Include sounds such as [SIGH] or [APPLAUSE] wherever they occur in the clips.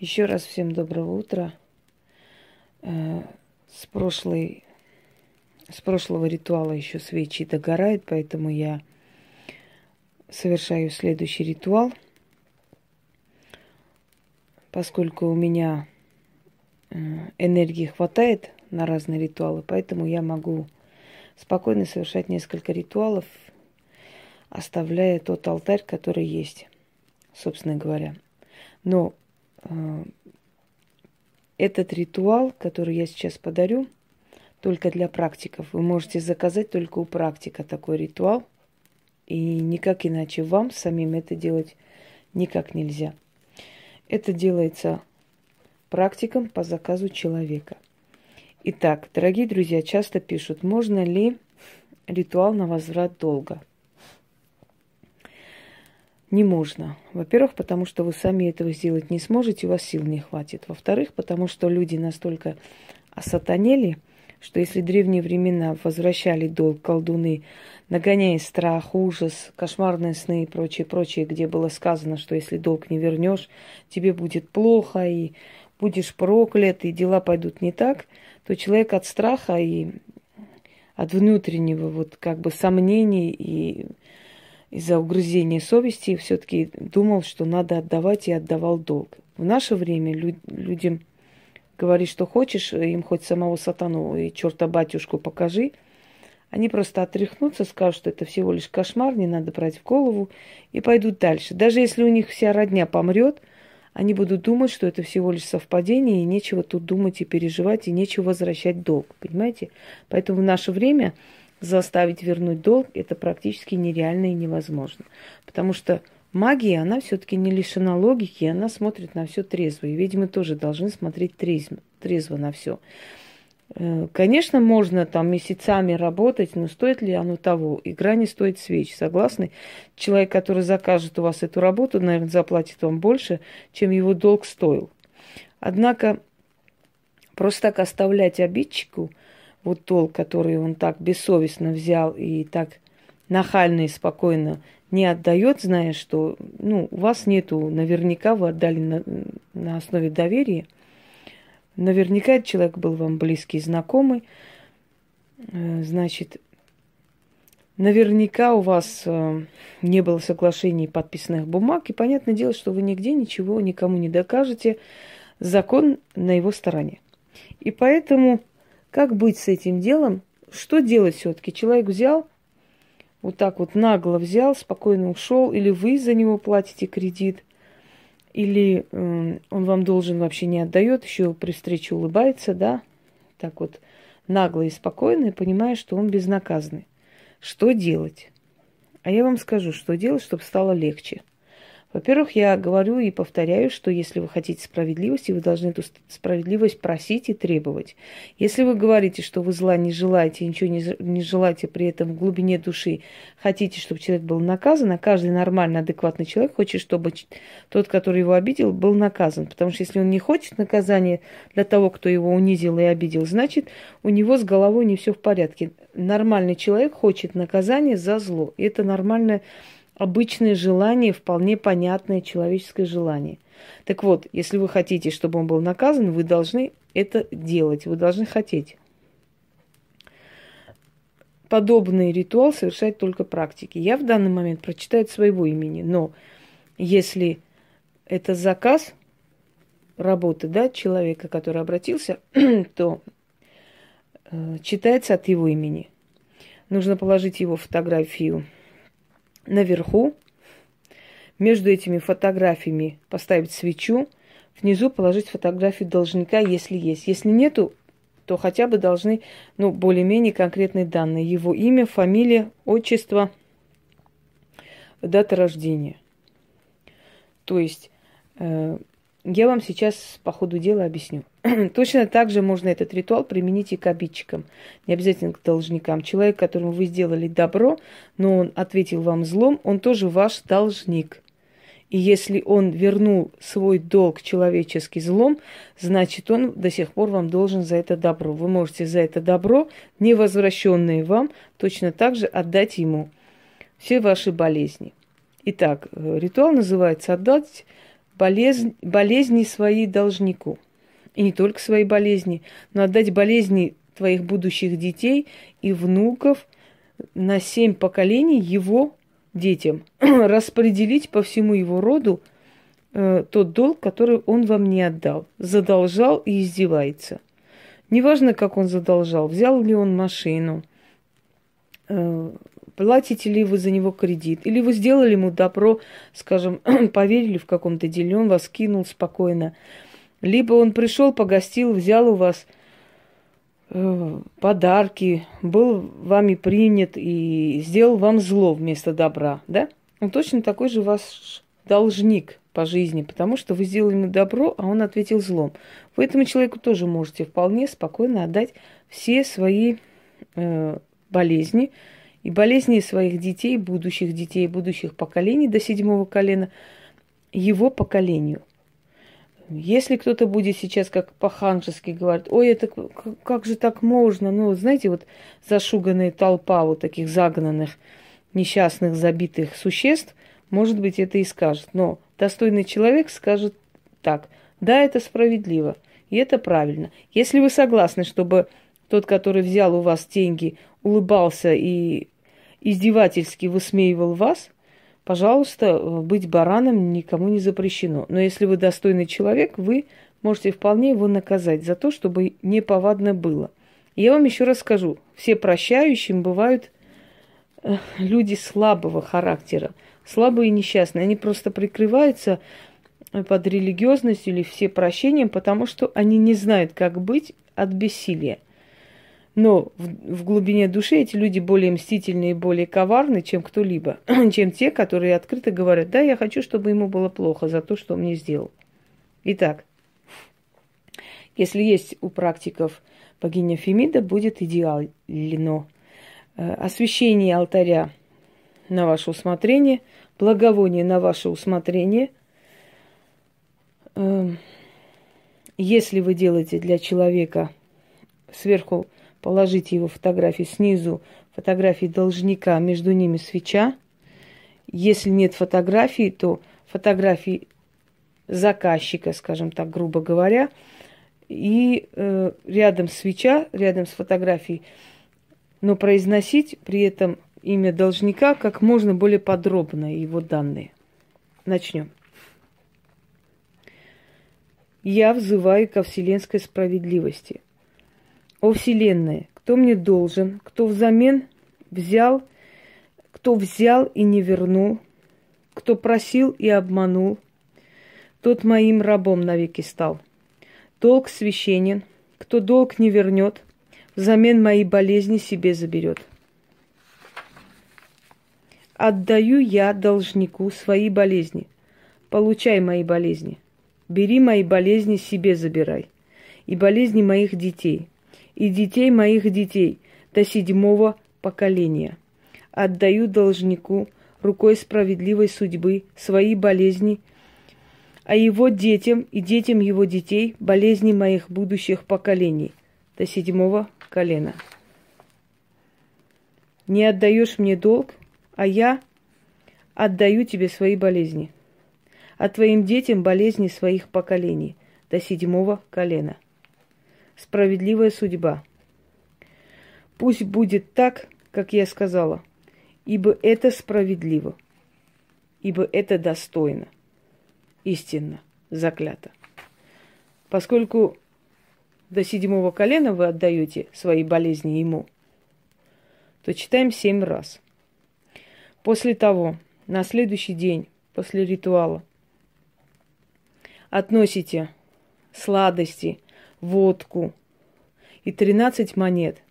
Еще раз всем доброго утра. Э, с прошлой, с прошлого ритуала еще свечи догорают, поэтому я совершаю следующий ритуал. Поскольку у меня э, энергии хватает на разные ритуалы, поэтому я могу спокойно совершать несколько ритуалов, оставляя тот алтарь, который есть, собственно говоря. Но этот ритуал, который я сейчас подарю, только для практиков. Вы можете заказать только у практика такой ритуал. И никак иначе вам самим это делать никак нельзя. Это делается практиком по заказу человека. Итак, дорогие друзья, часто пишут, можно ли ритуал на возврат долга. Не можно. Во-первых, потому что вы сами этого сделать не сможете, у вас сил не хватит. Во-вторых, потому что люди настолько осатанели, что если древние времена возвращали долг колдуны, нагоняя страх, ужас, кошмарные сны и прочее, прочее, где было сказано, что если долг не вернешь, тебе будет плохо и будешь проклят, и дела пойдут не так, то человек от страха и от внутреннего вот как бы сомнений и из-за угрызения совести все-таки думал, что надо отдавать и отдавал долг. В наше время лю- людям говорить, что хочешь, им хоть самого сатану и черта батюшку покажи, они просто отряхнутся, скажут, что это всего лишь кошмар, не надо брать в голову, и пойдут дальше. Даже если у них вся родня помрет, они будут думать, что это всего лишь совпадение, и нечего тут думать и переживать, и нечего возвращать долг. Понимаете? Поэтому в наше время заставить вернуть долг, это практически нереально и невозможно. Потому что магия, она все-таки не лишена логики, она смотрит на все трезво. И ведьмы тоже должны смотреть трезво, трезво на все. Э, конечно, можно там месяцами работать, но стоит ли оно того? Игра не стоит свеч. Согласны? Человек, который закажет у вас эту работу, наверное, заплатит вам больше, чем его долг стоил. Однако просто так оставлять обидчику – вот долг, который он так бессовестно взял и так нахально и спокойно не отдает, зная, что ну, у вас нету, наверняка вы отдали на, на основе доверия. Наверняка этот человек был вам близкий, знакомый. Э, значит, наверняка у вас э, не было соглашений подписанных бумаг, и понятное дело, что вы нигде ничего никому не докажете. Закон на его стороне. И поэтому как быть с этим делом? Что делать все-таки? Человек взял, вот так вот нагло взял, спокойно ушел, или вы за него платите кредит, или э, он вам должен вообще не отдает, еще при встрече улыбается, да, так вот нагло и спокойно, понимая, что он безнаказанный. Что делать? А я вам скажу, что делать, чтобы стало легче. Во-первых, я говорю и повторяю, что если вы хотите справедливости, вы должны эту справедливость просить и требовать. Если вы говорите, что вы зла не желаете, ничего не, не желаете, при этом в глубине души хотите, чтобы человек был наказан, а каждый нормальный, адекватный человек хочет, чтобы тот, который его обидел, был наказан. Потому что если он не хочет наказания для того, кто его унизил и обидел, значит, у него с головой не все в порядке. Нормальный человек хочет наказания за зло. И это нормальное обычное желание, вполне понятное человеческое желание. Так вот, если вы хотите, чтобы он был наказан, вы должны это делать, вы должны хотеть. Подобный ритуал совершает только практики. Я в данный момент прочитаю от своего имени, но если это заказ работы да, человека, который обратился, [CLEARS THROAT] то э, читается от его имени. Нужно положить его фотографию наверху, между этими фотографиями поставить свечу, внизу положить фотографию должника, если есть. Если нету, то хотя бы должны, ну, более-менее конкретные данные. Его имя, фамилия, отчество, дата рождения. То есть э, я вам сейчас по ходу дела объясню. [CLEARS THROAT] Точно так же можно этот ритуал применить и к обидчикам, не обязательно к должникам. Человек, которому вы сделали добро, но он ответил вам злом, он тоже ваш должник. И если он вернул свой долг человеческий злом, значит, он до сих пор вам должен за это добро. Вы можете за это добро, не возвращенное вам, точно так же отдать ему все ваши болезни. Итак, э, ритуал называется «отдать болезнь, болезни свои должнику. И не только свои болезни, но отдать болезни твоих будущих детей и внуков на семь поколений его детям. [CLEARS THROAT] Распределить по всему его роду э, тот долг, который он вам не отдал. Задолжал и издевается. Неважно, как он задолжал, взял ли он машину, э, платите ли вы за него кредит, или вы сделали ему добро, скажем, [CLEARS THROAT] поверили в каком-то деле, он вас кинул спокойно. Либо он пришел, погостил, взял у вас э, подарки, был вами принят и сделал вам зло вместо добра, да? Он точно такой же ваш должник по жизни, потому что вы сделали ему добро, а он ответил злом. Вы этому человеку тоже можете вполне спокойно отдать все свои э, болезни и болезни своих детей, будущих детей, будущих поколений до седьмого колена, его поколению. Если кто-то будет сейчас как по-ханжески говорить, ой, это как же так можно? Ну, знаете, вот зашуганная толпа вот таких загнанных, несчастных, забитых существ, может быть, это и скажет. Но достойный человек скажет так, да, это справедливо, и это правильно. Если вы согласны, чтобы тот, который взял у вас деньги, улыбался и издевательски высмеивал вас – Пожалуйста, э, быть бараном никому не запрещено. Но если вы достойный человек, вы можете вполне его наказать за то, чтобы неповадно было. Я вам еще раз скажу, все прощающим бывают э, люди слабого характера, слабые и несчастные. Они просто прикрываются э, под религиозностью или все прощением, потому что они не знают, как быть от бессилия. Но в, в глубине души эти люди более мстительные и более коварны, чем кто-либо, [CLEARS THROAT] чем те, которые открыто говорят, да, я хочу, чтобы ему было плохо за то, что он мне сделал. Итак, если есть у практиков богиня Фемида, будет идеально. Э, освящение алтаря на ваше усмотрение, благовоние на ваше усмотрение. Эм, если вы делаете для человека сверху положите его фотографии снизу, фотографии должника, между ними свеча. Если нет фотографии, то фотографии заказчика, скажем так, грубо говоря, и э, рядом свеча, рядом с фотографией, но произносить при этом имя должника как можно более подробно, его данные. Начнем. Я взываю ко вселенской справедливости – о Вселенной, кто мне должен, кто взамен взял, кто взял и не вернул, кто просил и обманул, тот моим рабом навеки стал. Долг священен, кто долг не вернет, взамен моей болезни себе заберет. Отдаю я должнику свои болезни. Получай мои болезни. Бери мои болезни, себе забирай. И болезни моих детей – и детей моих детей до седьмого поколения. Отдаю должнику рукой справедливой судьбы свои болезни, а его детям и детям его детей болезни моих будущих поколений до седьмого колена. Не отдаешь мне долг, а я отдаю тебе свои болезни, а твоим детям болезни своих поколений до седьмого колена – справедливая судьба. Пусть будет так, как я сказала, ибо это справедливо, ибо это достойно, истинно, заклято. Поскольку до седьмого колена вы отдаете свои болезни ему, то читаем семь раз. После того, на следующий день, после ритуала, относите сладости – водку и 13 монет.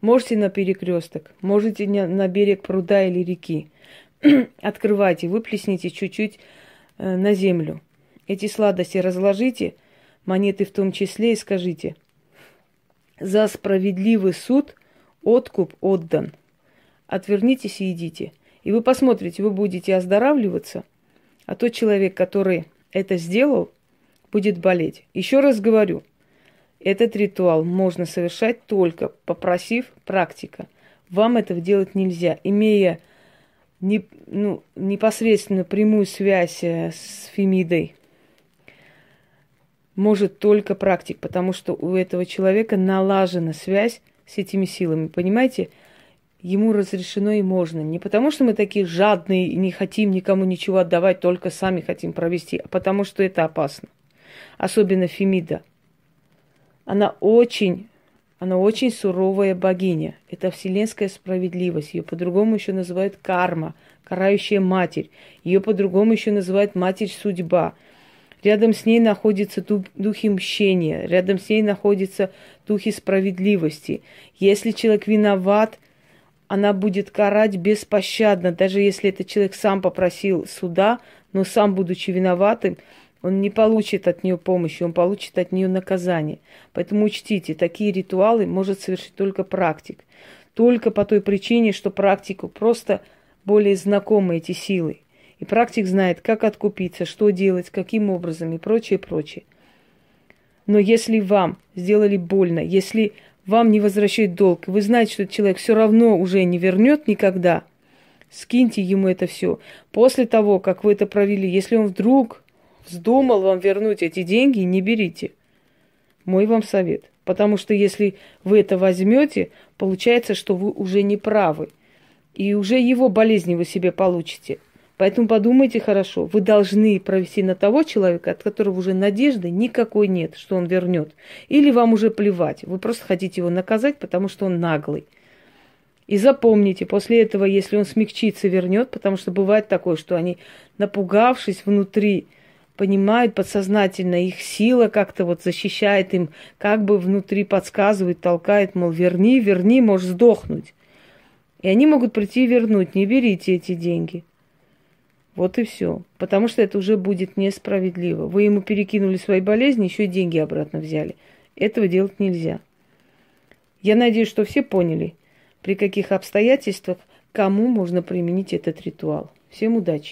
Можете на перекресток, можете на берег пруда или реки. [CLEARS THROAT] Открывайте, выплесните чуть-чуть э, на землю. Эти сладости разложите, монеты в том числе, и скажите, за справедливый суд откуп отдан. Отвернитесь и идите. И вы посмотрите, вы будете оздоравливаться, а тот человек, который это сделал, будет болеть. Еще раз говорю, этот ритуал можно совершать только попросив практика. Вам этого делать нельзя, имея не, ну, непосредственно прямую связь э, с Фемидой, может только практик, потому что у этого человека налажена связь с этими силами. Понимаете? Ему разрешено и можно. Не потому, что мы такие жадные и не хотим никому ничего отдавать, только сами хотим провести, а потому что это опасно. Особенно Фемида. Она очень, она очень суровая богиня. Это вселенская справедливость. Ее по-другому еще называют карма, карающая матерь. Ее по-другому еще называют матерь судьба. Рядом с ней находятся духи мщения, рядом с ней находятся духи справедливости. Если человек виноват, она будет карать беспощадно, даже если этот человек сам попросил суда, но сам, будучи виноватым, он не получит от нее помощи, он получит от нее наказание. Поэтому учтите, такие ритуалы может совершить только практик. Только по той причине, что практику просто более знакомы эти силы. И практик знает, как откупиться, что делать, каким образом и прочее, прочее. Но если вам сделали больно, если вам не возвращают долг, вы знаете, что этот человек все равно уже не вернет никогда, скиньте ему это все. После того, как вы это провели, если он вдруг вздумал вам вернуть эти деньги, не берите. Мой вам совет. Потому что если вы это возьмете, получается, что вы уже не правы. И уже его болезни вы себе получите. Поэтому подумайте хорошо. Вы должны провести на того человека, от которого уже надежды никакой нет, что он вернет. Или вам уже плевать. Вы просто хотите его наказать, потому что он наглый. И запомните, после этого, если он смягчится, вернет, потому что бывает такое, что они, напугавшись внутри, понимают подсознательно, их сила как-то вот защищает им, как бы внутри подсказывает, толкает, мол, верни, верни, можешь сдохнуть. И они могут прийти и вернуть, не берите эти деньги. Вот и все. Потому что это уже будет несправедливо. Вы ему перекинули свои болезни, еще и деньги обратно взяли. Этого делать нельзя. Я надеюсь, что все поняли, при каких обстоятельствах кому можно применить этот ритуал. Всем удачи!